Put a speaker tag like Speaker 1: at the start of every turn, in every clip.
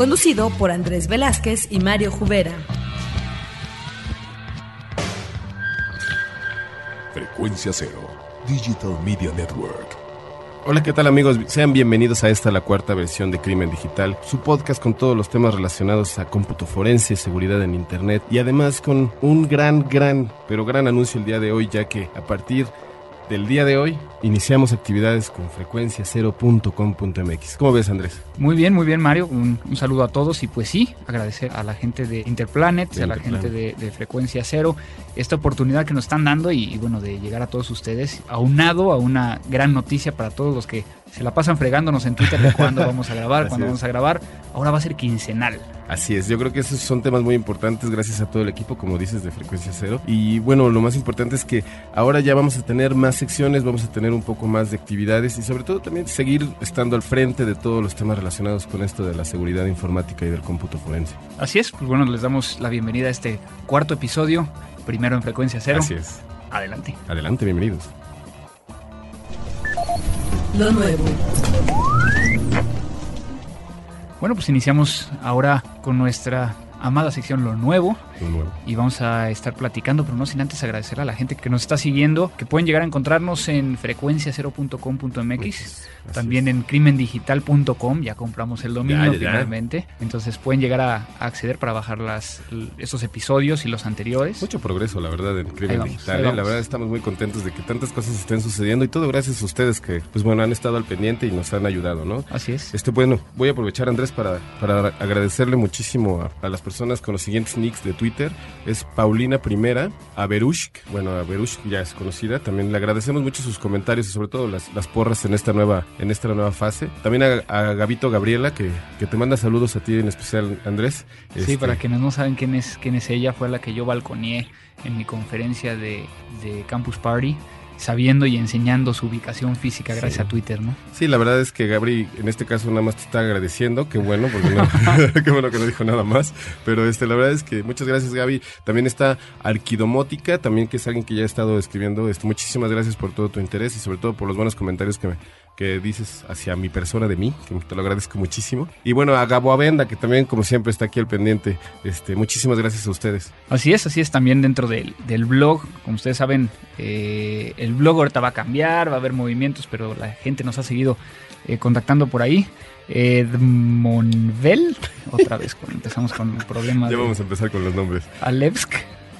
Speaker 1: Conducido por Andrés Velázquez y Mario Jubera.
Speaker 2: Frecuencia Cero, Digital Media Network.
Speaker 3: Hola, ¿qué tal amigos? Sean bienvenidos a esta, la cuarta versión de Crimen Digital, su podcast con todos los temas relacionados a cómputo forense, seguridad en Internet y además con un gran, gran, pero gran anuncio el día de hoy, ya que a partir del día de hoy iniciamos actividades con frecuencia 0.com.mx. ¿Cómo ves, Andrés?
Speaker 4: Muy bien, muy bien, Mario. Un, un, saludo a todos y pues sí, agradecer a la gente de Interplanet,
Speaker 3: De
Speaker 4: a la gente de, de Frecuencia Cero, esta oportunidad que nos están dando y, y bueno, de llegar a todos ustedes, aunado a una gran noticia para todos los que se la pasan fregándonos en Twitter de cuándo vamos a grabar, cuándo vamos a grabar. Ahora va a ser quincenal.
Speaker 3: Así es, yo creo que esos son temas muy importantes gracias a todo el equipo, como dices, de Frecuencia Cero. Y bueno, lo más importante es que ahora ya vamos a tener más secciones, vamos a tener un poco más de actividades y sobre todo también seguir estando al frente de todos los temas relacionados con esto de la seguridad informática y del cómputo forense.
Speaker 4: Así es, pues bueno, les damos la bienvenida a este cuarto episodio, primero en Frecuencia Cero.
Speaker 3: Así es.
Speaker 4: Adelante.
Speaker 3: Adelante, bienvenidos.
Speaker 1: Lo nuevo.
Speaker 4: Bueno, pues iniciamos ahora con nuestra amada sección Lo Nuevo.
Speaker 3: Nuevo.
Speaker 4: y vamos a estar platicando, pero no sin antes agradecer a la gente que nos está siguiendo, que pueden llegar a encontrarnos en frecuencia0.com.mx,
Speaker 3: Así
Speaker 4: también
Speaker 3: es.
Speaker 4: en crimendigital.com, ya compramos el dominio
Speaker 3: Ya, ya, ya.
Speaker 4: finalmente, entonces pueden llegar a, a acceder para bajar las, estos episodios y los anteriores.
Speaker 3: Mucho progreso, la verdad, en Crimen
Speaker 4: vamos,
Speaker 3: Digital. ¿eh? La verdad, estamos muy contentos de que tantas cosas estén sucediendo y todo gracias a ustedes que, pues bueno, han estado al pendiente y nos han ayudado, ¿no?
Speaker 4: Así es.
Speaker 3: Este, bueno, voy a aprovechar, Andrés, para, para agradecerle muchísimo a, a las personas con los siguientes nicks de Twitter. Es Paulina Primera, Averushk, bueno, Averushk ya es conocida. También le agradecemos mucho sus comentarios y sobre todo las, las porras en esta nueva, en esta nueva fase. También a, a Gabito Gabriela, que, que te manda saludos a ti en especial, Andrés.
Speaker 4: Sí,
Speaker 3: Este,
Speaker 4: para quienes no saben quién es, quién es ella, fue la que yo balconeé en mi conferencia de, de Campus Party, sabiendo y enseñando su ubicación física gracias
Speaker 3: Sí.
Speaker 4: a Twitter, ¿no?
Speaker 3: Sí, la verdad es que Gabri en este caso nada más te está agradeciendo, qué bueno, porque no, qué bueno que no dijo nada más, pero este la verdad es que muchas gracias Gaby. También está Arquidomótica, también que es alguien que ya ha estado escribiendo, este, muchísimas gracias por todo tu interés y sobre todo por los buenos comentarios que me- que dices hacia mi persona de mí, que te lo agradezco muchísimo. Y bueno, a Gabo Avenda, que también como siempre está aquí al pendiente, este, muchísimas gracias a ustedes.
Speaker 4: Así es, así es también dentro del, del blog. Como ustedes saben, eh, el blog ahorita va a cambiar, va a haber movimientos, pero la gente nos ha seguido eh, contactando por ahí. Edmonvel, otra vez empezamos con el problema
Speaker 3: Ya vamos a empezar con los nombres.
Speaker 4: Alevsk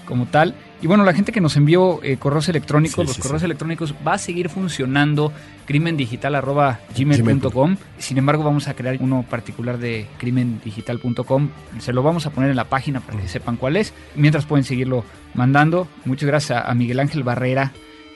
Speaker 4: como tal. Y bueno, la gente que nos envió eh, correos electrónicos,
Speaker 3: Sí,
Speaker 4: los
Speaker 3: sí,
Speaker 4: correos
Speaker 3: sí.
Speaker 4: electrónicos va a seguir funcionando crimendigital.gmail.com. Sin embargo, vamos a crear uno particular de crimendigital.com. Se lo vamos a poner en la página para que sepan cuál es. Mientras pueden seguirlo mandando. Muchas gracias a, a Miguel Ángel Barrera,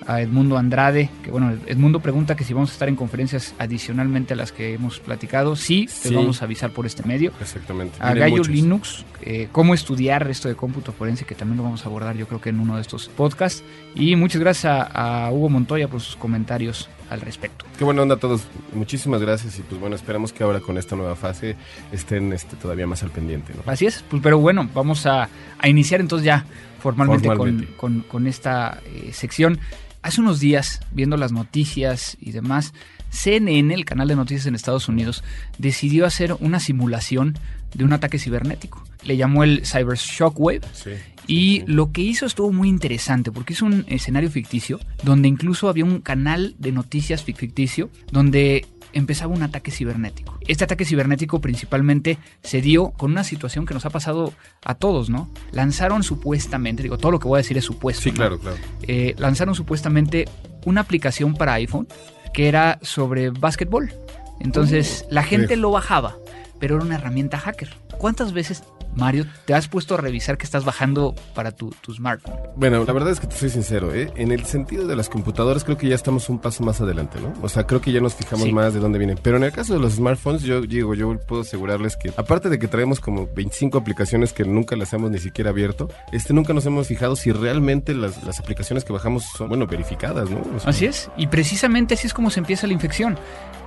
Speaker 4: a Edmundo Andrade, que bueno, Edmundo pregunta que si vamos a estar en conferencias adicionalmente a las que hemos platicado. Sí,
Speaker 3: Sí.
Speaker 4: les vamos a avisar por este medio
Speaker 3: Exactamente.
Speaker 4: a Gallo
Speaker 3: muchos.
Speaker 4: Linux, eh, cómo estudiar esto de cómputo forense, que también lo vamos a abordar yo creo que en uno de estos podcasts. Y muchas gracias a, a Hugo Montoya por sus comentarios al respecto.
Speaker 3: Qué buena onda a todos. Muchísimas gracias y pues bueno, esperamos que ahora con esta nueva fase estén este, todavía más al pendiente. ¿no?
Speaker 4: Así es, pues, pero bueno, vamos a, a iniciar entonces ya formalmente,
Speaker 3: Formalmente.
Speaker 4: Con, con- con esta eh, sección. Hace unos días, viendo las noticias y demás, CNN, el canal de noticias en Estados Unidos, decidió hacer una simulación de un ataque cibernético. Le llamó el Cyber Shockwave
Speaker 3: Sí.
Speaker 4: Y lo que hizo estuvo muy interesante porque es un escenario ficticio donde incluso había un canal de noticias fic- ficticio donde empezaba un ataque cibernético. Este ataque cibernético principalmente se dio con una situación que nos ha pasado a todos, ¿no? Lanzaron supuestamente, digo, todo lo que voy a decir es supuesto.
Speaker 3: Sí,
Speaker 4: ¿no?
Speaker 3: claro, claro.
Speaker 4: Eh, lanzaron supuestamente una aplicación para iPhone que era sobre básquetbol. Entonces la gente lo bajaba, pero era una herramienta hacker. ¿Cuántas veces Mario, ¿te has puesto a revisar qué estás bajando para tu, smartphone?
Speaker 3: Bueno, la verdad es que te soy sincero, ¿eh? En el sentido de las computadoras creo que ya estamos un paso más adelante, ¿no? O sea, creo que ya nos fijamos más de dónde vienen. Pero en el caso de los smartphones, yo digo, yo puedo asegurarles que, aparte de que traemos como 25 aplicaciones que nunca las hemos ni siquiera abierto, este nunca nos hemos fijado si realmente las, aplicaciones que bajamos son, bueno, verificadas, ¿no?
Speaker 4: así es, y precisamente así es como se empieza la infección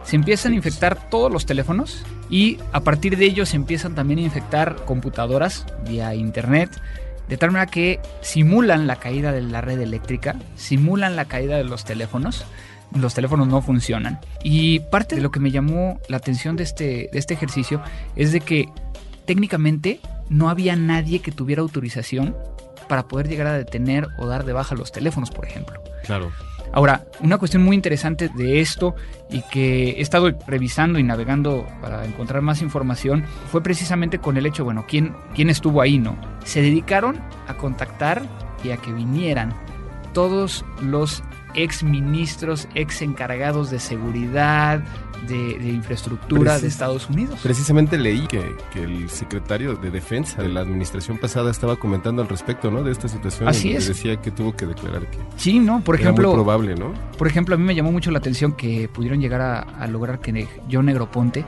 Speaker 4: se empiezan a infectar todos los teléfonos y a partir de ello se empiezan también a infectar computadoras vía internet, de tal manera que simulan la caída de la red eléctrica, simulan la caída de los teléfonos. Los teléfonos no funcionan. Y parte de lo que me llamó la atención de este, de este ejercicio es de que técnicamente no había nadie que tuviera autorización para poder llegar a detener o dar de baja los teléfonos, por ejemplo.
Speaker 3: Claro.
Speaker 4: Ahora, una cuestión muy interesante de esto y que he estado revisando y navegando para encontrar más información fue precisamente con el hecho, bueno, ¿quién, quién estuvo ahí, no? Se dedicaron a contactar y a que vinieran todos los ex ministros, ex encargados de seguridad, de, infraestructura de Estados Unidos.
Speaker 3: Precisamente leí que, el secretario de Defensa de la administración pasada estaba comentando al respecto, ¿no? De esta situación.
Speaker 4: Así es.
Speaker 3: Decía que tuvo que declarar que.
Speaker 4: Sí, ¿no? Por ejemplo.
Speaker 3: Muy probable, ¿no?
Speaker 4: Por ejemplo, a mí me llamó mucho la atención que pudieron llegar a, lograr que John Negroponte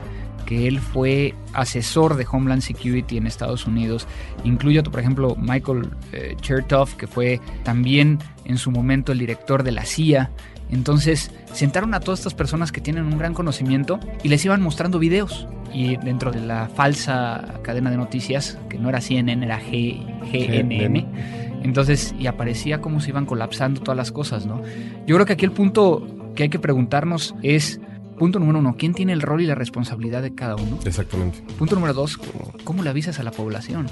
Speaker 4: que él fue asesor de Homeland Security en Estados Unidos. Incluyo, por ejemplo, Michael eh, Chertoff, que fue también en su momento el director de la CIA. Entonces sentaron a todas estas personas que tienen un gran conocimiento y les iban mostrando videos. Y dentro de la falsa cadena de noticias, que no era CNN, era GNN, entonces, y aparecía cómo se iban colapsando todas las cosas, ¿no? Yo creo que aquí el punto que hay que preguntarnos es Punto número uno, ¿quién tiene el rol y la responsabilidad de cada uno?
Speaker 3: Exactamente.
Speaker 4: Punto número dos, ¿cómo, le avisas a la población?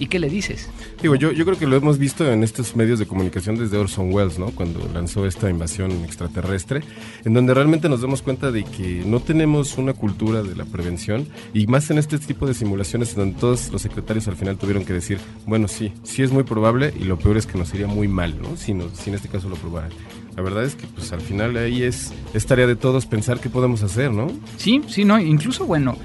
Speaker 4: ¿Y qué le dices?
Speaker 3: Digo, yo, yo creo que lo hemos visto en estos medios de comunicación desde Orson Welles, ¿no? Cuando lanzó esta invasión extraterrestre, en donde realmente nos damos cuenta de que no tenemos una cultura de la prevención y más en este tipo de simulaciones donde todos los secretarios al final tuvieron que decir, bueno, sí, sí es muy probable y lo peor es que nos iría muy mal, ¿no? Si, si en este caso lo probaran. La verdad es que pues al final ahí es, es tarea de todos pensar qué podemos hacer, ¿no?
Speaker 4: Sí, sí, no, incluso bueno,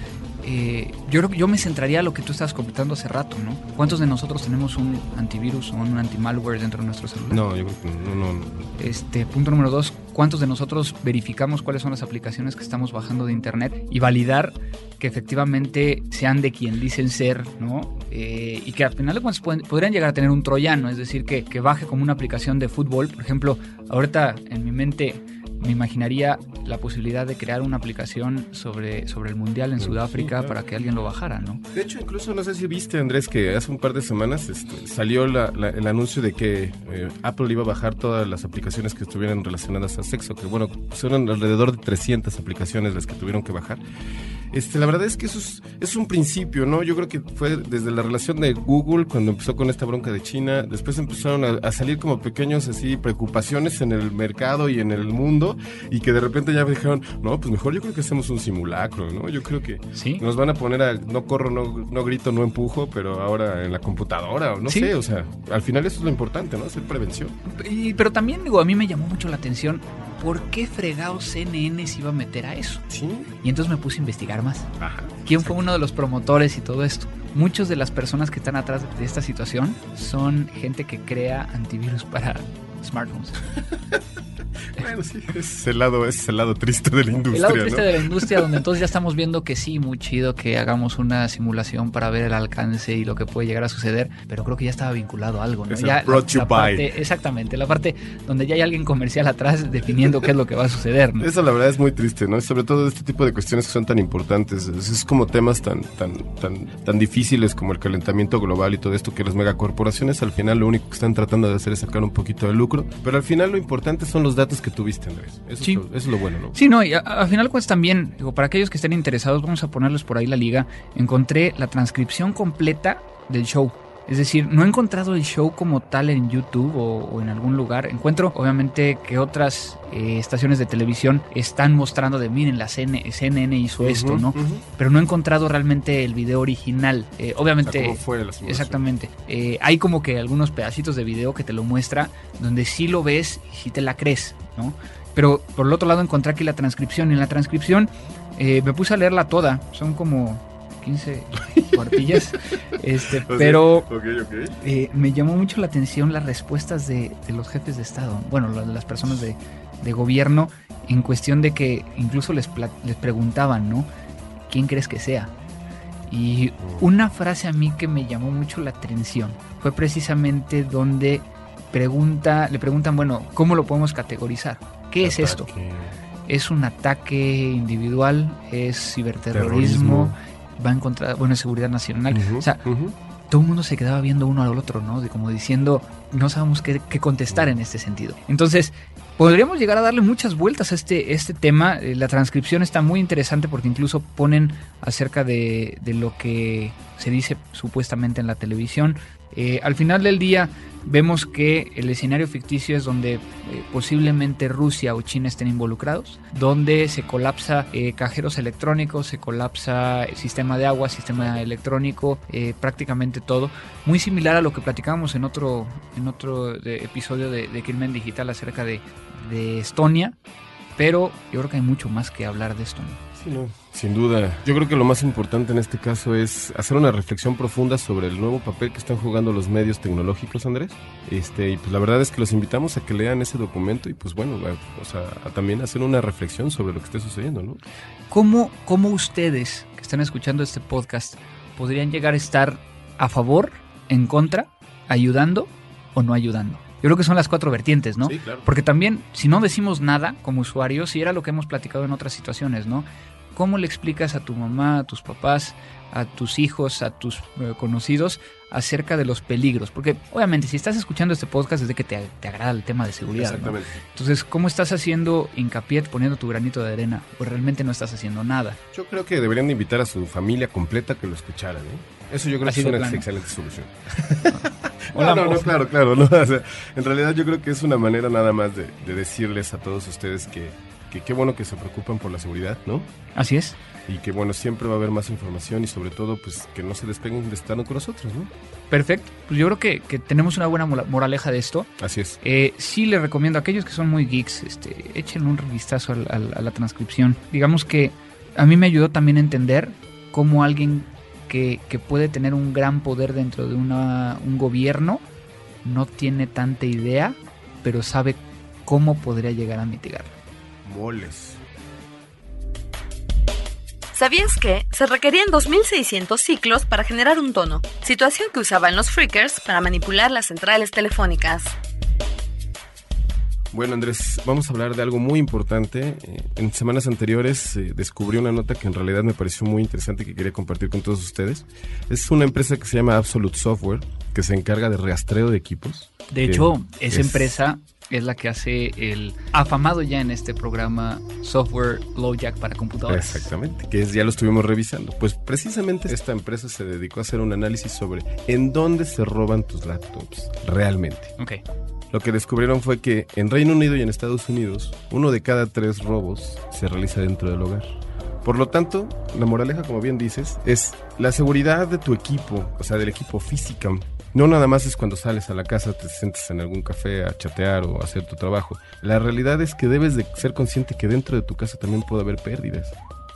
Speaker 4: eh, yo creo que yo me centraría a lo que tú estabas comentando hace rato, ¿no? ¿Cuántos de nosotros tenemos un antivirus o un antimalware dentro de nuestro celular?
Speaker 3: No, yo creo que no, no, no.
Speaker 4: Este, punto número dos, ¿cuántos de nosotros verificamos cuáles son las aplicaciones que estamos bajando de internet y validar que efectivamente sean de quien dicen ser, ¿no? Eh, y que al final de cuentas podrían llegar a tener un troyano, es decir, que, que baje como una aplicación de fútbol. Por ejemplo, ahorita en mi mente me imaginaría la posibilidad de crear una aplicación sobre, sobre el Mundial en Sudáfrica para que alguien lo bajara, ¿no?
Speaker 3: De hecho, incluso no sé si viste, Andrés, que hace un par de semanas este, salió el anuncio de que eh, Apple iba a bajar todas las aplicaciones que estuvieran relacionadas a sexo, que bueno, son alrededor de 300 aplicaciones las que tuvieron que bajar. Este, la verdad es que eso es, un principio, ¿no? Yo creo que fue desde la relación de Google cuando empezó con esta bronca de China, después empezaron a, salir como pequeños así preocupaciones en el mercado y en el mundo y que de repente ya dijeron, no, pues mejor yo creo que hacemos un simulacro, ¿no? Yo creo que nos van a poner a no corro, no, no grito, no empujo, pero ahora en la computadora o no sé, o sea, al final eso es lo importante, ¿no? Hacer prevención.
Speaker 4: Y, pero también digo, a mí me llamó mucho la atención ¿por qué fregado CNN se iba a meter a eso?
Speaker 3: Sí.
Speaker 4: Y entonces me puse a investigar más. Ajá, ¿Quién fue uno de los promotores y todo esto? Muchas de las personas que están atrás de esta situación son gente que crea antivirus para smartphones.
Speaker 3: Bueno, sí, es el lado, es el lado triste de la industria.
Speaker 4: El lado triste de la industria, donde entonces ya estamos viendo que sí, muy chido que hagamos una simulación para ver el alcance y lo que puede llegar a suceder, pero creo que ya estaba vinculado a algo, ¿no? Ya, exactamente, la parte donde ya hay alguien comercial atrás definiendo qué es lo que va a suceder, ¿no?
Speaker 3: Eso la verdad es muy triste, ¿no? Sobre todo este tipo de cuestiones que son tan importantes. Es, como temas tan, tan, tan, tan difíciles como el calentamiento global y todo esto que las megacorporaciones al final lo único que están tratando de hacer es sacar un poquito de lucro, pero al final lo importante son los datos que tuviste, Andrés. Eso, sí. es, lo, eso es, lo, bueno, ¿no?
Speaker 4: Sí, no, y al final pues también, digo, para aquellos que estén interesados, vamos a ponerles por ahí la liga. Encontré la transcripción completa del show. Es decir, no he encontrado el show como tal en YouTube o, en algún lugar. Encuentro, obviamente, que otras eh, estaciones de televisión están mostrando de, miren, la CNN hizo esto, ¿no? Pero no he encontrado realmente el video original. Eh, obviamente...
Speaker 3: ¿Cómo fue la
Speaker 4: exactamente. Eh, hay como que algunos pedacitos de video que te lo muestra donde sí lo ves y sí te la crees, ¿no? Pero por el otro lado encontré aquí la transcripción. Y en la transcripción me puse a leerla toda. Son como 15 cuartillas. este, pero eh, me llamó mucho la atención las respuestas de, los jefes de Estado, bueno, las personas de, de, gobierno, en cuestión de que incluso les, les preguntaban, ¿no? ¿Quién crees que sea? Y mm. una frase a mí que me llamó mucho la atención fue precisamente donde pregunta, le preguntan, bueno, ¿cómo lo podemos categorizar? ¿Qué es esto? ¿Es un ataque individual? ¿Es ciberterrorismo? ¿Va en contra, bueno, seguridad nacional? o sea, todo el mundo se quedaba viendo uno al otro, ¿no? De como diciendo, no sabemos qué, contestar en este sentido. Entonces, podríamos llegar a darle muchas vueltas a este, este tema. Eh, la transcripción está muy interesante porque incluso ponen acerca de, de lo que se dice supuestamente en la televisión. Eh, al final del día vemos que el escenario ficticio es donde eh, posiblemente Rusia o China estén involucrados, donde se colapsa cajeros electrónicos, se colapsa el sistema de agua, sistema electrónico, prácticamente todo. Muy similar a lo que platicábamos en otro, en otro episodio de, de Digital acerca de de Estonia, pero yo creo que hay mucho más que hablar de esto.
Speaker 3: Sí, no, sin duda. Yo creo que lo más importante en este caso es hacer una reflexión profunda sobre el nuevo papel que están jugando los medios tecnológicos, Andrés. Este, y pues la verdad es que los invitamos a que lean ese documento y pues bueno, o sea, a también hacer una reflexión sobre lo que esté sucediendo, ¿no?
Speaker 4: ¿Cómo, ¿Cómo ustedes que están escuchando este podcast podrían llegar a estar a favor, en contra, ayudando o no ayudando? Yo creo que son las cuatro vertientes, ¿no?
Speaker 3: Sí, claro.
Speaker 4: Porque también, si no decimos nada como usuarios, y era lo que hemos platicado en otras situaciones, ¿no? ¿Cómo le explicas a tu mamá, a tus papás, a tus hijos, a tus eh, conocidos acerca de los peligros? Porque obviamente si estás escuchando este podcast es de que te, agrada el tema de seguridad.
Speaker 3: Exactamente.
Speaker 4: Entonces, ¿cómo estás haciendo hincapié poniendo tu granito de arena? O realmente no estás haciendo nada.
Speaker 3: Yo creo que deberían invitar a su familia completa que lo escucharan. ¿eh? Eso yo creo que es una excelente solución. no, no, no, claro, claro. No, en realidad yo creo que es una manera nada más de, decirles a todos ustedes que, qué bueno que se preocupan por la seguridad, ¿no?
Speaker 4: Así es.
Speaker 3: Y que bueno, siempre va a haber más información y sobre todo pues que no se despeguen de estar con nosotros, ¿no?
Speaker 4: Perfecto. Pues yo creo que, tenemos una buena moraleja de esto.
Speaker 3: Así es.
Speaker 4: Eh, sí les recomiendo a aquellos que son muy geeks, este, echen un vistazo a, a la transcripción. Digamos que a mí me ayudó también a entender cómo alguien que, puede tener un gran poder dentro de un gobierno, no tiene tanta idea, pero sabe cómo podría llegar a mitigarlo.
Speaker 3: Moles.
Speaker 1: ¿Sabías que se requerían 2600 ciclos para generar un tono? Situación que usaban los freakers para manipular las centrales telefónicas.
Speaker 3: Bueno, Andrés, vamos a hablar de algo muy importante. Eh, en semanas anteriores eh, descubrí una nota que en realidad me pareció muy interesante y que quería compartir con todos ustedes. Es una empresa que se llama Absolute Software, que se encarga de rastreo de equipos.
Speaker 4: De hecho, esa empresa es la que hace el afamado ya en este programa software LowJack para computadoras.
Speaker 3: Exactamente, que es, ya lo estuvimos revisando. Pues precisamente esta empresa se dedicó a hacer un análisis sobre en dónde se roban tus laptops realmente.
Speaker 4: Ok.
Speaker 3: Lo que descubrieron fue que en Reino Unido y en Estados Unidos, uno de cada tres robos se realiza dentro del hogar. Por lo tanto, la moraleja, como bien dices, es la seguridad de tu equipo, o sea, del equipo físico. No nada más es cuando sales a la casa, te sientes en algún café a chatear o hacer tu trabajo. La realidad es que debes de ser consciente que dentro de tu casa también puede haber pérdidas.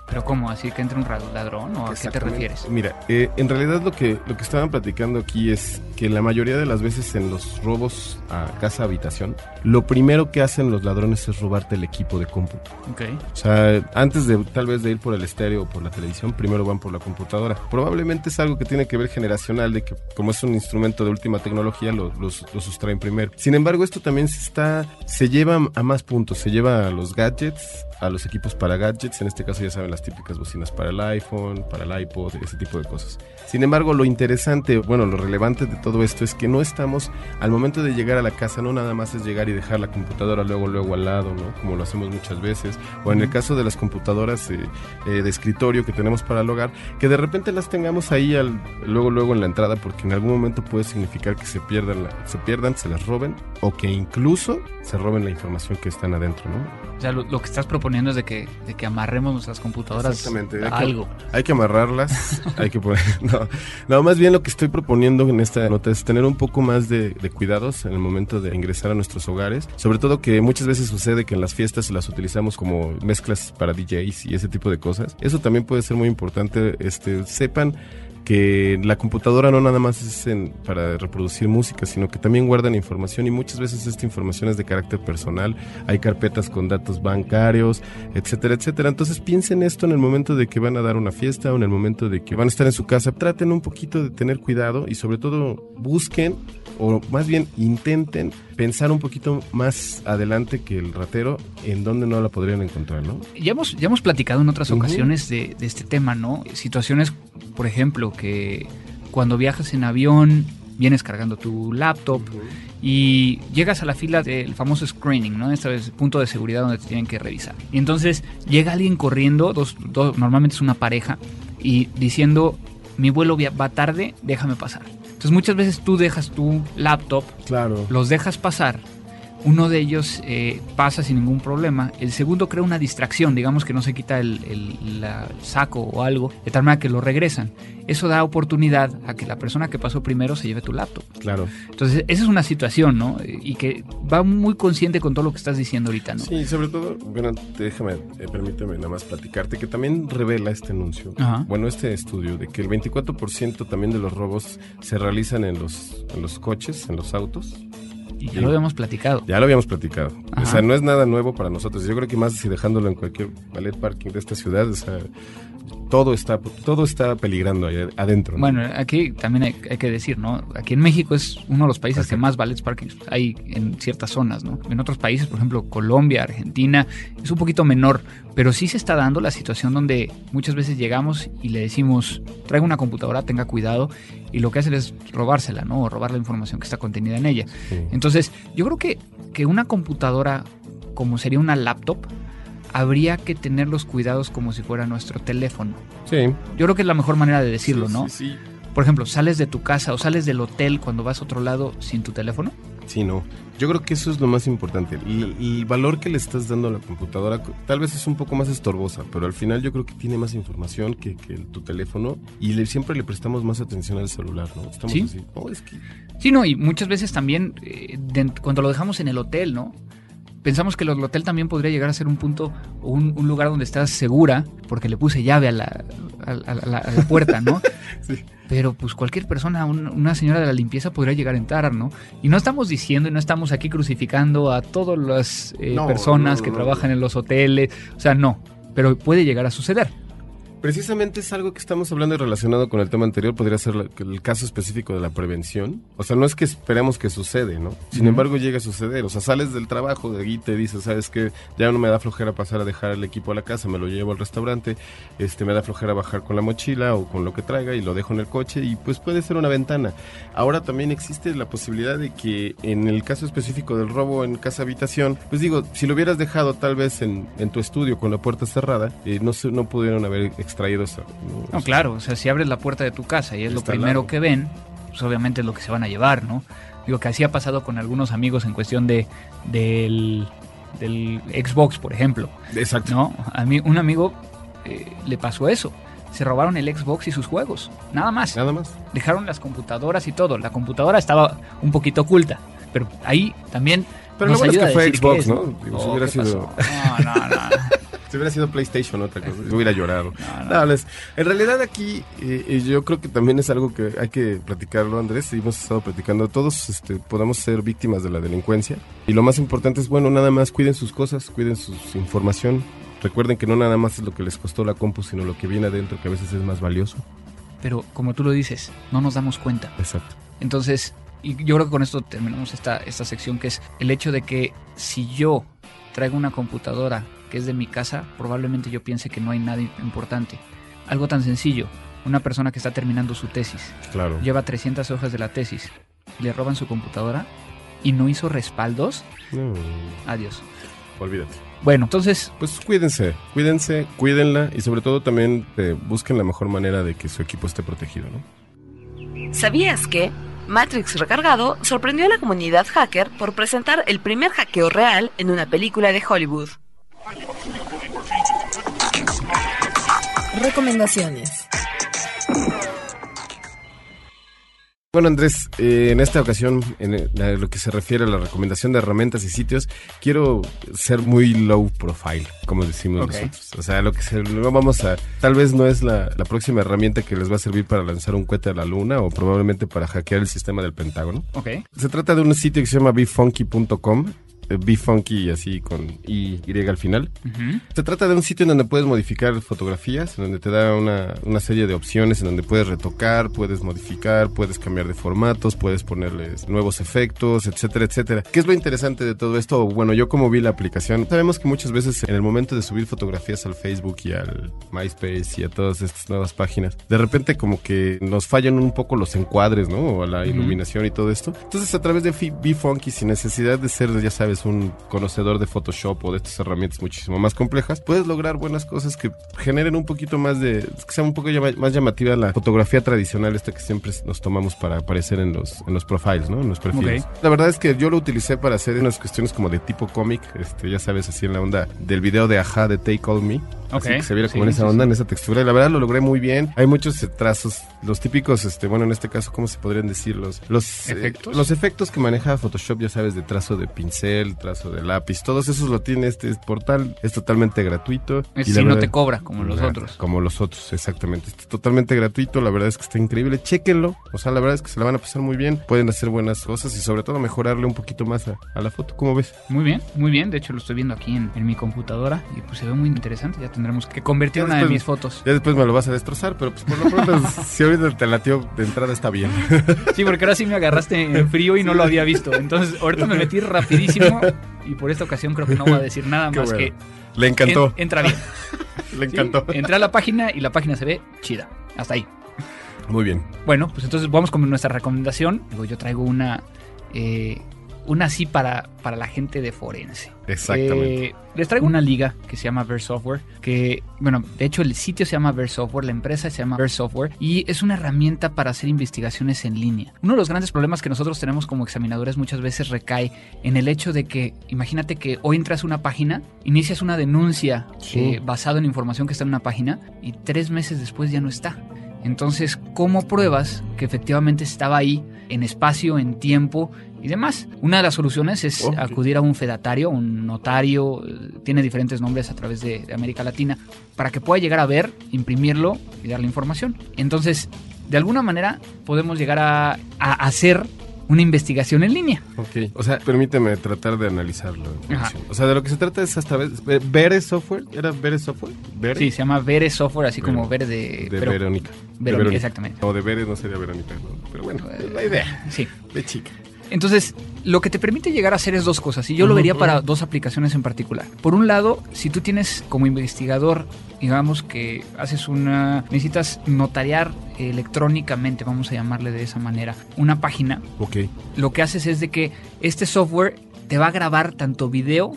Speaker 4: ¿Pero cómo? ¿Así que entra un ladrón? ¿O a qué te refieres?
Speaker 3: Mira, eh, en realidad lo que, lo que estaban platicando aquí es que la mayoría de las veces en los robos a casa-habitación, lo primero que hacen los ladrones es robarte el equipo de cómputo.
Speaker 4: Ok.
Speaker 3: O sea, antes de tal vez de ir por el estéreo o por la televisión, primero van por la computadora. Probablemente es algo que tiene que ver generacional, de que como es un instrumento de última tecnología, los, los sustraen primero. Sin embargo, esto también se está, se lleva a más puntos, se lleva a los gadgets, a los equipos para gadgets, en este caso ya saben las típicas bocinas para el iPhone, para el iPod, ese tipo de cosas. Sin embargo, lo interesante, bueno, lo relevante de todo esto es que no estamos, al momento de llegar a la casa, no nada más es llegar y dejar la computadora luego, luego al lado, ¿no? Como lo hacemos muchas veces, o en el caso de las computadoras eh, eh, de escritorio que tenemos para el hogar, que de repente las tengamos ahí al, luego, luego en la entrada, porque en algún momento puede significar que se pierdan, se pierdan, se las roben, o que incluso se roben la información que están adentro, ¿no?
Speaker 4: O sea, lo, que estás proponiendo es de que, de que amarremos nuestras computadoras
Speaker 3: Exactamente.
Speaker 4: a
Speaker 3: hay
Speaker 4: algo.
Speaker 3: hay que amarrarlas, hay que poner... No, no, más bien lo que estoy proponiendo en esta nota es tener un poco más de, de cuidados en el momento de ingresar a nuestros hogares. Sobre todo que muchas veces sucede que en las fiestas las utilizamos como mezclas para DJs y ese tipo de cosas. Eso también puede ser muy importante. Este, sepan que la computadora no nada más es en- para reproducir música, sino que también guardan información y muchas veces esta información es de carácter personal. Hay carpetas con datos bancarios, etcétera, etcétera. Entonces piensen esto en el momento de que van a dar una fiesta o en el momento de que van a estar en su casa. Traten un poquito de tener cuidado y sobre todo busquen o más bien intenten pensar un poquito más adelante que el ratero en dónde no la podrían encontrar, ¿no?
Speaker 4: Ya hemos, ya hemos platicado en otras ocasiones de, de este tema, ¿no? Situaciones, por ejemplo, que cuando viajas en avión, vienes cargando tu laptop y llegas a la fila del famoso screening, ¿no? Este es el punto de seguridad donde te tienen que revisar. Y entonces llega alguien corriendo, dos, dos- normalmente es una pareja, y diciendo, mi vuelo va tarde, déjame pasar. Entonces muchas veces tú dejas tu laptop
Speaker 3: Claro.
Speaker 4: los dejas pasar. Uno de ellos eh, pasa sin ningún problema. El segundo crea una distracción, digamos que no se quita el, el- la- el saco o algo, de tal manera que lo regresan. Eso da oportunidad a que la persona que pasó primero se lleve tu laptop.
Speaker 3: Claro.
Speaker 4: Entonces, esa es una situación, ¿no? Y que va muy consciente con todo lo que estás diciendo ahorita, ¿no?
Speaker 3: Sí, sobre todo, bueno, déjame, eh, permíteme nada más platicarte que también revela este anuncio,
Speaker 4: Ajá.
Speaker 3: bueno, este estudio, de que el 24% también de los robos se realizan en los, en los coches, en los autos.
Speaker 4: Y ya lo habíamos platicado.
Speaker 3: Ya lo habíamos platicado.
Speaker 4: Ajá.
Speaker 3: O sea, no es nada nuevo para nosotros. Yo creo que más si dejándolo en cualquier ballet parking de esta ciudad, o sea, todo está, todo está peligrando ahí adentro. ¿no?
Speaker 4: Bueno, aquí también hay, hay que decir, ¿no? Aquí en México es uno de los países que más ballets parkings hay en ciertas zonas, ¿no? En otros países, por ejemplo, Colombia, Argentina, es un poquito menor, pero sí se está dando la situación donde muchas veces llegamos y le decimos, traiga una computadora, tenga cuidado, y lo que hacen es robársela, ¿no? O robar la información que está contenida en ella.
Speaker 3: Sí.
Speaker 4: Entonces, yo creo que, que una computadora, como sería una laptop, habría que tener los cuidados como si fuera nuestro teléfono.
Speaker 3: Sí.
Speaker 4: Yo creo que es la mejor manera de decirlo,
Speaker 3: Sí,
Speaker 4: ¿no?
Speaker 3: Sí, sí.
Speaker 4: Por ejemplo, sales de tu casa o sales del hotel cuando vas a otro lado sin tu teléfono.
Speaker 3: Sí, no. Yo creo que eso es lo más importante. El, el valor que le estás dando a la computadora tal vez es un poco más estorbosa, pero al final yo creo que tiene más información que, que el- tu teléfono y le- siempre le prestamos más atención al celular, ¿no? Estamos
Speaker 4: Sí.
Speaker 3: así. "Oh, es que
Speaker 4: Sí, no, y muchas veces también eh, de- cuando lo dejamos en el hotel, ¿no? Pensamos que el hotel también podría llegar a ser un punto un, un lugar donde estás segura, porque le puse llave a la, a, a- a la, a la puerta, ¿no?
Speaker 3: Sí.
Speaker 4: Pero pues cualquier persona, un- una señora de la limpieza podría llegar a entrar, ¿no? Y no estamos diciendo y no estamos aquí crucificando a todas las eh,
Speaker 3: No,
Speaker 4: personas
Speaker 3: no,
Speaker 4: que trabajan en los hoteles, o sea, no, pero puede llegar a suceder.
Speaker 3: Precisamente es algo que estamos hablando y relacionado con el tema anterior, podría ser el caso específico de la prevención. O sea, no es que esperemos que sucede, ¿no? Sin embargo, llega a suceder. O sea, sales del trabajo de ahí te dices, ¿sabes qué? Ya no me da flojera pasar a dejar el equipo a la casa, me lo llevo al restaurante, este, me da flojera bajar con la mochila o con lo que traiga y lo dejo en el coche y pues puede ser una ventana. Ahora también existe la posibilidad de que en el caso específico del robo en casa habitación, pues digo, si lo hubieras dejado tal vez en, en tu estudio con la puerta cerrada, eh, no, se, no pudieron haber extraído. ¿no?
Speaker 4: No, claro, o sea, si abres la puerta de tu casa y es lo primero que ven, pues obviamente es lo que se van a llevar, ¿no? Digo que así ha pasado con algunos amigos en cuestión de del, del Xbox, por ejemplo,
Speaker 3: Exacto.
Speaker 4: ¿no? A mí un amigo eh, le pasó eso. Se robaron el Xbox y sus juegos, nada más.
Speaker 3: Nada más.
Speaker 4: Dejaron las computadoras y todo. La computadora estaba un poquito oculta, pero ahí también
Speaker 3: Pero
Speaker 4: nos
Speaker 3: lo bueno es que fue Xbox,
Speaker 4: es,
Speaker 3: ¿no? Digo, si
Speaker 4: Oh,
Speaker 3: hubiera
Speaker 4: ¿qué
Speaker 3: sido-
Speaker 4: pasó? No, no, no.
Speaker 3: Si hubiera sido PlayStation, otra cosa, yo hubiera llorado.
Speaker 4: No, no.
Speaker 3: Les- en realidad aquí, eh, yo creo que también es algo que hay que platicarlo, Andrés, y hemos estado platicando. Todos este, podemos ser víctimas de la delincuencia. Y lo más importante es, bueno, nada más cuiden sus cosas, cuiden su información. Recuerden que no nada más es lo que les costó la compu, sino lo que viene adentro, que a veces es más valioso.
Speaker 4: Pero como tú lo dices, no nos damos cuenta.
Speaker 3: Exacto.
Speaker 4: Entonces, y yo creo que con esto terminamos esta, esta sección, que es el hecho de que si yo traigo una computadora que es de mi casa, probablemente yo piense que no hay nada importante. Algo tan sencillo, una persona que está terminando su tesis,
Speaker 3: Claro.
Speaker 4: lleva 300 hojas de la tesis, le roban su computadora y no hizo respaldos,
Speaker 3: No,
Speaker 4: adiós.
Speaker 3: olvídate.
Speaker 4: Bueno, entonces,
Speaker 3: Pues cuídense, cuídense, cuídenla y sobre todo también eh, busquen la mejor manera de que su equipo esté protegido, ¿no?
Speaker 1: ¿Sabías que Matrix Recargado sorprendió a la comunidad hacker por presentar el primer hackeo real en una película de Hollywood? Recomendaciones.
Speaker 3: Bueno, Andrés, eh, en esta ocasión, en lo que se refiere a la recomendación de herramientas y sitios, quiero ser muy low profile, como decimos
Speaker 4: Ok.
Speaker 3: nosotros. O sea, lo que se, no vamos a, tal vez no es la, la próxima herramienta que les va a servir para lanzar un cohete a la luna o probablemente para hackear el sistema del Pentágono.
Speaker 4: Ok.
Speaker 3: Se trata de un sitio que se llama befunky.com, befunky así con y, y al final.
Speaker 4: Ujú.
Speaker 3: Se trata de un sitio en donde puedes modificar fotografías, en donde te da una, una serie de opciones, en donde puedes retocar, puedes modificar, puedes cambiar de formatos, puedes ponerles nuevos efectos, etcétera, etcétera. ¿Qué es lo interesante de todo esto? Bueno, yo como vi la aplicación, sabemos que muchas veces en el momento de subir fotografías al Facebook y al MySpace y a todas estas nuevas páginas, de repente como que nos fallan un poco los encuadres, ¿no? O la iluminación y todo esto. Entonces a través de Befunky, sin necesidad de ser, ya sabes, un conocedor de Photoshop o de estas herramientas muchísimo más complejas, puedes lograr buenas cosas que generen un poquito más de, que sea un poco llama- más llamativa la fotografía tradicional esta que siempre nos tomamos para aparecer en los, en los profiles, ¿no? En los perfiles. La verdad es que yo lo utilicé para hacer unas cuestiones como de tipo cómic, este, ya sabes, así en la onda del video de Aja de Take All Me.
Speaker 4: Ok.
Speaker 3: Así que se viera como
Speaker 4: Sí,
Speaker 3: en esa onda,
Speaker 4: sí.
Speaker 3: en esa textura. Y la verdad lo logré muy bien. Hay muchos trazos, los típicos, este, bueno, en este caso, ¿cómo se podrían decir? Los, los, eh,
Speaker 4: ¿Efectos?
Speaker 3: los efectos que maneja Photoshop, ya sabes, de trazo de pincel, trazo de lápiz. Todos esos lo tiene este portal. Es totalmente gratuito.
Speaker 4: Es
Speaker 3: Y
Speaker 4: si no te cobra, como los
Speaker 3: Nada,
Speaker 4: otros.
Speaker 3: Como los otros, exactamente. Está totalmente gratuito, la verdad es que está increíble. Chéquenlo. O sea, la verdad es que se la van a pasar muy bien. Pueden hacer buenas cosas y sobre todo mejorarle un poquito más a, a la foto. ¿Cómo ves?
Speaker 4: Muy bien, muy bien. De hecho, lo estoy viendo aquí en, en mi computadora y pues se ve muy interesante. Ya tendremos que convertir
Speaker 3: Ya
Speaker 4: una de mis fotos.
Speaker 3: Ya después me lo vas a destrozar, pero pues por lo pronto, si ahorita te latió de entrada está bien.
Speaker 4: Sí, porque ahora sí me agarraste en frío y no lo había visto. Entonces, ahorita me metí rapidísimo y por esta ocasión creo que no voy a decir nada
Speaker 3: Qué
Speaker 4: más
Speaker 3: bueno.
Speaker 4: que
Speaker 3: Le encantó,
Speaker 4: en- entra bien.
Speaker 3: le
Speaker 4: Sí,
Speaker 3: encantó.
Speaker 4: Entré a la página y la página se ve chida. Hasta ahí.
Speaker 3: Muy bien.
Speaker 4: Bueno, pues entonces vamos con nuestra recomendación. Digo, yo traigo una, eh, una así para, para la gente de forense.
Speaker 3: Exactamente.
Speaker 4: Eh, les traigo una liga que se llama Verse Software, que, bueno, de hecho el sitio se llama Verse Software, la empresa se llama Verse Software y es una herramienta para hacer investigaciones en línea. Uno de los grandes problemas que nosotros tenemos como examinadores muchas veces recae en el hecho de que, imagínate que hoy entras a una página, inicias una denuncia
Speaker 3: Sí.
Speaker 4: eh, basado en información que está en una página y tres meses después ya no está. Entonces, ¿cómo pruebas que efectivamente estaba ahí en espacio, en tiempo y demás? Una de las soluciones es acudir a un fedatario, un notario, eh, tiene diferentes nombres a través de, de América Latina, para que pueda llegar a ver, imprimirlo y darle información. Entonces, de alguna manera podemos llegar a, a hacer una investigación en línea.
Speaker 3: Ok. O sea, permíteme tratar de analizarlo.
Speaker 4: Ajá.
Speaker 3: O sea, de lo que se trata es hasta vez. ¿Veres Software? ¿Era Veres Software? ¿Veres?
Speaker 4: Sí, se llama Vere Software, así como
Speaker 3: Vere.
Speaker 4: Vere de...
Speaker 3: De
Speaker 4: pero-
Speaker 3: Verónica.
Speaker 4: Verónica, exactamente.
Speaker 3: O de Veres no sería Verónica. ¿no? Pero bueno, es la idea.
Speaker 4: Sí.
Speaker 3: De chica.
Speaker 4: Entonces, lo que te permite llegar a hacer es dos cosas, y yo lo vería para dos aplicaciones en particular. Por un lado, si tú tienes como investigador, digamos que haces una, necesitas notariar electrónicamente, vamos a llamarle de esa manera, una página,
Speaker 3: Ok.
Speaker 4: lo que haces es de que este software te va a grabar tanto video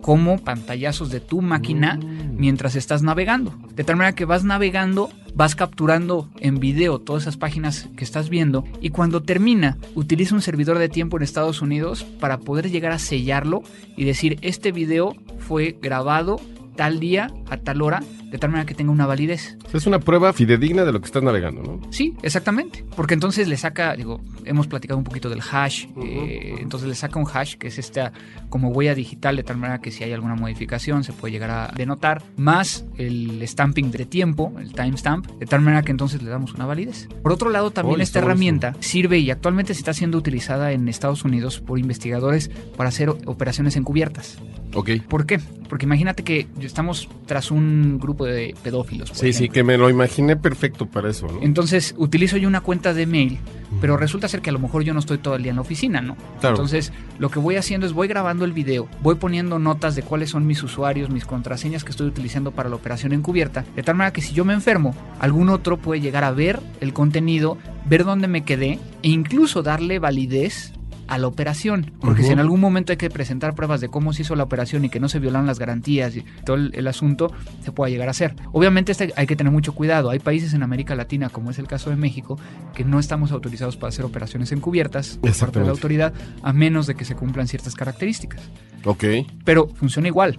Speaker 4: como pantallazos de tu máquina mientras estás navegando. De tal manera que vas navegando, vas capturando en video todas esas páginas que estás viendo y cuando termina utiliza un servidor de tiempo en Estados Unidos para poder llegar a sellarlo y decir este video fue grabado tal día a tal hora de tal manera que tenga una validez.
Speaker 3: Es una prueba fidedigna de lo que estás navegando, ¿no?
Speaker 4: Sí, exactamente. Porque entonces le saca, digo, hemos platicado un poquito del hash, eh, entonces le saca un hash que es esta como huella digital de tal manera que si hay alguna modificación se puede llegar a denotar, más el stamping de tiempo, el timestamp, de tal manera que entonces le damos una validez. Por otro lado, también
Speaker 3: Oye,
Speaker 4: esta
Speaker 3: buenísimo.
Speaker 4: herramienta sirve y actualmente se está siendo utilizada en Estados Unidos por investigadores para hacer operaciones encubiertas.
Speaker 3: Ok.
Speaker 4: ¿Por qué? Porque imagínate que estamos tras un grupo de pedófilos. por
Speaker 3: Sí, sí, que me lo imaginé perfecto para eso, ¿no?
Speaker 4: Entonces utilizo yo una cuenta de mail, pero resulta ser que a lo mejor yo no estoy todo el día en la oficina, ¿no?
Speaker 3: Claro.
Speaker 4: Entonces lo que voy haciendo es voy grabando el video, voy poniendo notas de cuáles son mis usuarios, mis contraseñas que estoy utilizando para la operación encubierta, de tal manera que si yo me enfermo, algún otro puede llegar a ver el contenido, ver dónde me quedé e incluso darle validez a la operación. Porque si en algún momento hay que presentar pruebas de cómo se hizo la operación y que no se violaron las garantías y todo el, el asunto, se puede llegar a hacer. Obviamente este hay que tener mucho cuidado. Hay países en América Latina, como es el caso de México, que no estamos autorizados para hacer operaciones encubiertas por parte de la autoridad, a menos de que se cumplan ciertas características.
Speaker 3: Ok.
Speaker 4: Pero funciona igual.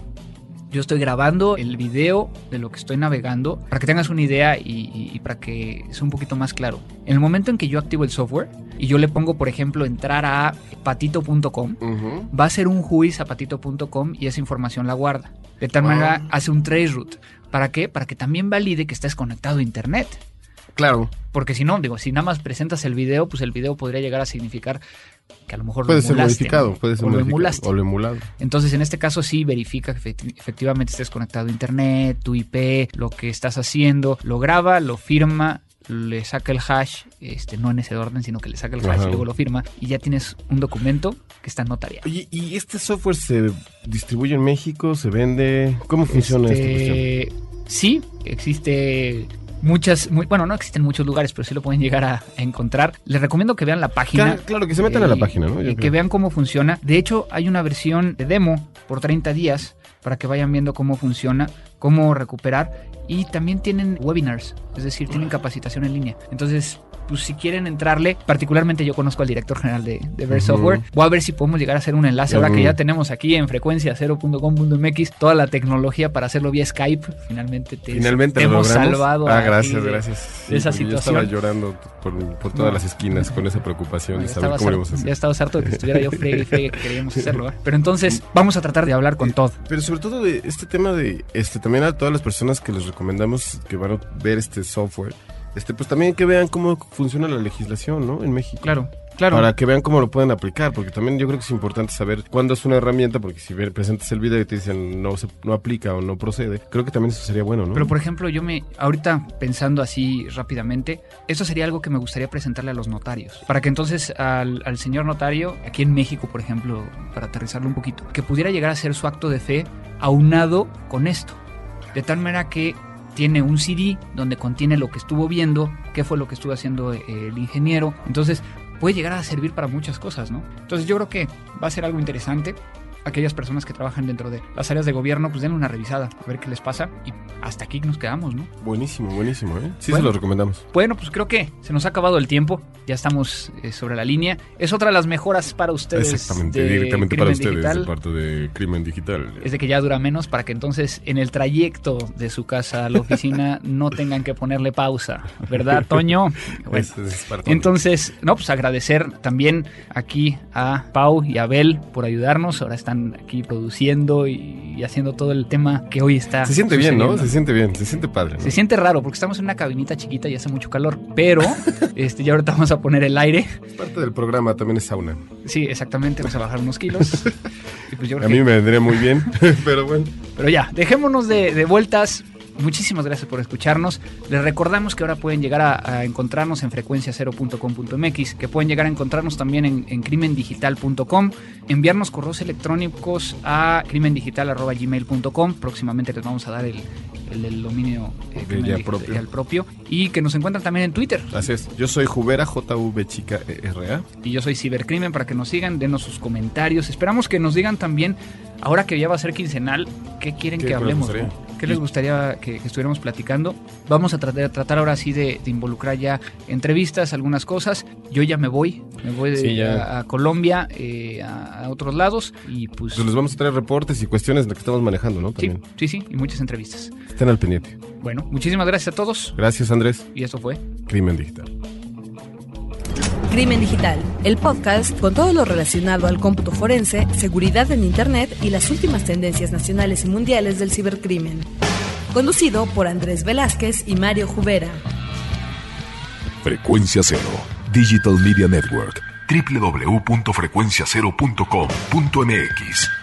Speaker 4: Yo estoy grabando el video de lo que estoy navegando para que tengas una idea y, y para que sea un poquito más claro. En el momento en que yo activo el software y yo le pongo, por ejemplo, entrar a patito.com, va a ser un juiz a patito.com y esa información la guarda. De tal manera hace un traceroute. ¿Para qué? Para que también valide que estés conectado a internet.
Speaker 3: Claro.
Speaker 4: Porque si no, digo, si nada más presentas el video, pues el video podría llegar a significar que a lo mejor
Speaker 3: Puede
Speaker 4: lo
Speaker 3: ser modificado,
Speaker 4: ¿no?
Speaker 3: puede ser
Speaker 4: o lo emulaste.
Speaker 3: O lo emulado.
Speaker 4: Entonces, en este caso sí verifica que efecti- efectivamente estés conectado a internet, tu IP, lo que estás haciendo, lo graba, lo firma, le saca el hash, este, no en ese orden, sino que le saca el hash
Speaker 3: Ajá.
Speaker 4: y luego lo firma y ya tienes un documento que está notariado.
Speaker 3: Oye, ¿y este software se distribuye en México? ¿Se vende? ¿Cómo funciona esta cuestión?
Speaker 4: Este, sí, existe muchas, muy, bueno, no existen muchos lugares, pero sí lo pueden llegar a, a encontrar. Les recomiendo que vean la página.
Speaker 3: Claro, claro, que se metan a la
Speaker 4: y-
Speaker 3: página, ¿no? Yo
Speaker 4: que
Speaker 3: creo.
Speaker 4: vean cómo funciona. De hecho, hay una versión de demo por 30 días para que vayan viendo cómo funciona, cómo recuperar. Y también tienen webinars, es decir, tienen capacitación en línea. Entonces, pues si quieren entrarle, particularmente yo conozco al director general de, de. Software, voy a ver si podemos llegar a hacer un enlace ahora que ya tenemos aquí en frecuencia 0.com.mx toda la tecnología para hacerlo vía Skype. Finalmente te,
Speaker 3: Finalmente
Speaker 4: te hemos
Speaker 3: logramos.
Speaker 4: salvado.
Speaker 3: Ah, gracias,
Speaker 4: de-
Speaker 3: gracias.
Speaker 4: de esa
Speaker 3: porque Yo
Speaker 4: situación.
Speaker 3: estaba llorando por, por todas
Speaker 4: No.
Speaker 3: las esquinas con esa preocupación
Speaker 4: Ya
Speaker 3: de saber cómo íbamos a hacer.
Speaker 4: ya estabas harto de que estuviera yo fregue y fregue que queríamos hacerlo. ¿eh? Pero entonces vamos a tratar de hablar con Todd.
Speaker 3: Pero sobre todo de este tema de este también a todas las personas que les recomendamos que van a ver este software, este pues también que vean cómo funciona la legislación, ¿no? En México.
Speaker 4: Claro, claro.
Speaker 3: Para que vean cómo lo pueden aplicar, porque también yo creo que es importante saber cuándo es una herramienta, porque si presentas el video y te dicen no se, no aplica o no procede, creo que también eso sería bueno, ¿no?
Speaker 4: Pero por ejemplo, yo me, ahorita pensando así rápidamente, eso sería algo que me gustaría presentarle a los notarios. Para que entonces al, al señor notario, aquí en México, por ejemplo, para aterrizarlo un poquito, que pudiera llegar a ser su acto de fe aunado con esto. De tal manera que tiene un CD donde contiene lo que estuvo viendo, qué fue lo que estuvo haciendo eh, el ingeniero. Entonces puede llegar a servir para muchas cosas, ¿no? Entonces yo creo que va a ser algo interesante. Aquellas personas que trabajan dentro de las áreas de gobierno, pues denle una revisada, a ver qué les pasa. Y hasta aquí nos quedamos, ¿no?
Speaker 3: Buenísimo, buenísimo, ¿eh? Sí
Speaker 4: Bueno.
Speaker 3: se lo recomendamos.
Speaker 4: Bueno, pues creo que se nos ha acabado el tiempo. Ya estamos eh, sobre la línea. Es otra de las mejoras para ustedes.
Speaker 3: Exactamente,
Speaker 4: de
Speaker 3: directamente para ustedes,
Speaker 4: Digital.
Speaker 3: de parte de Crimen Digital.
Speaker 4: es de que ya dura menos para que entonces en el trayecto de su casa a la oficina no tengan que ponerle pausa, ¿verdad, Toño? Bueno,
Speaker 3: Es- es parte-
Speaker 4: entonces, no, pues agradecer también aquí a Pau y a Abel por ayudarnos. Ahora están aquí produciendo y, y haciendo todo el tema que hoy está.
Speaker 3: se siente bien, ¿no? Se siente bien, se siente padre. ¿no?
Speaker 4: Se siente raro porque estamos en una cabinita chiquita y hace mucho calor, pero este, ya ahorita vamos a poner el aire.
Speaker 3: Es parte del programa, también es sauna.
Speaker 4: Sí, exactamente, vamos a bajar unos kilos. Y pues yo
Speaker 3: A
Speaker 4: que-
Speaker 3: mí me vendría muy bien, pero bueno.
Speaker 4: Pero ya, dejémonos de, de vueltas. Muchísimas gracias por escucharnos. Les recordamos que ahora pueden llegar a, a encontrarnos en frecuencia0.com.mx, que pueden llegar a encontrarnos también en, en crimendigital.com, enviarnos correos electrónicos a crimendigital.gmail.com. Próximamente les vamos a dar el, dominio eh,
Speaker 3: ya propio.
Speaker 4: el propio. Y que nos encuentran también en Twitter.
Speaker 3: Así es. Yo soy Jubera, JV chica E R A.
Speaker 4: Y yo soy Cibercrimen para que nos sigan, denos sus comentarios. Esperamos que nos digan también, ahora que ya va a ser quincenal, qué quieren
Speaker 3: ¿Qué
Speaker 4: que hablemos. ¿Qué les gustaría que, que estuviéramos platicando? Vamos a tratar, tratar ahora sí de, de involucrar ya entrevistas, algunas cosas. Yo ya me voy, me voy de-
Speaker 3: Sí,
Speaker 4: a, a Colombia, eh, a, a otros lados y pues...
Speaker 3: Pues les vamos a traer reportes y cuestiones de lo que estamos manejando, ¿no? También.
Speaker 4: sí, sí, y muchas entrevistas.
Speaker 3: Estén al pendiente.
Speaker 4: Bueno, muchísimas gracias a todos
Speaker 3: Gracias, Andrés.
Speaker 4: y esto fue
Speaker 3: Crimen Digital.
Speaker 1: Crimen Digital, el podcast con todo lo relacionado al cómputo forense, seguridad en Internet y las últimas tendencias nacionales y mundiales del cibercrimen. Conducido por Andrés Velázquez y Mario Jubera.
Speaker 2: Frecuencia Cero, Digital Media Network, www.frecuenciacero.com.mx.